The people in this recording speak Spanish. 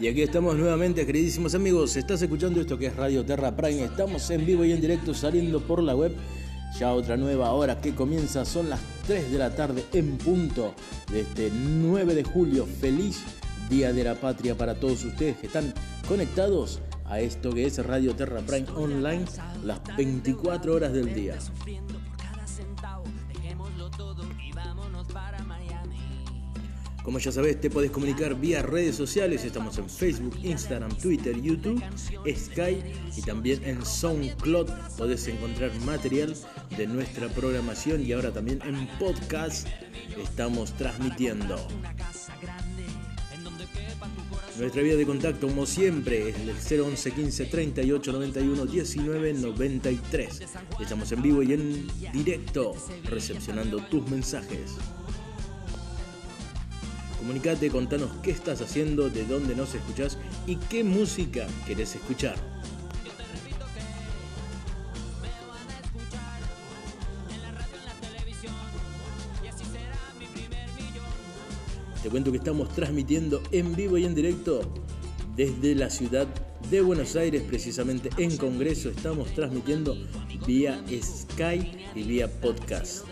Y aquí estamos nuevamente, queridísimos amigos. Estás escuchando esto que es Radio Terra Prime. Estamos en vivo y en directo saliendo por la web. Ya otra nueva hora que comienza. Son las 3 de la tarde en punto de este 9 de julio. Feliz Día de la Patria para todos ustedes que están conectados a esto que es Radio Terra Prime Online las 24 horas del día. Como ya sabes, te puedes comunicar vía redes sociales. Estamos en Facebook, Instagram, Twitter, YouTube, Skype y también en SoundCloud. Podés encontrar material de nuestra programación y ahora también en podcast estamos transmitiendo. Nuestra vía de contacto, como siempre, es el 011 15 38 91 19 93. Estamos en vivo y en directo recepcionando tus mensajes. Comunicate, contanos qué estás haciendo, de dónde nos escuchás y qué música querés escuchar. Te cuento que estamos transmitiendo en vivo y en directo desde la ciudad de Buenos Aires, precisamente en Congreso. Estamos transmitiendo vía Skype y vía podcast.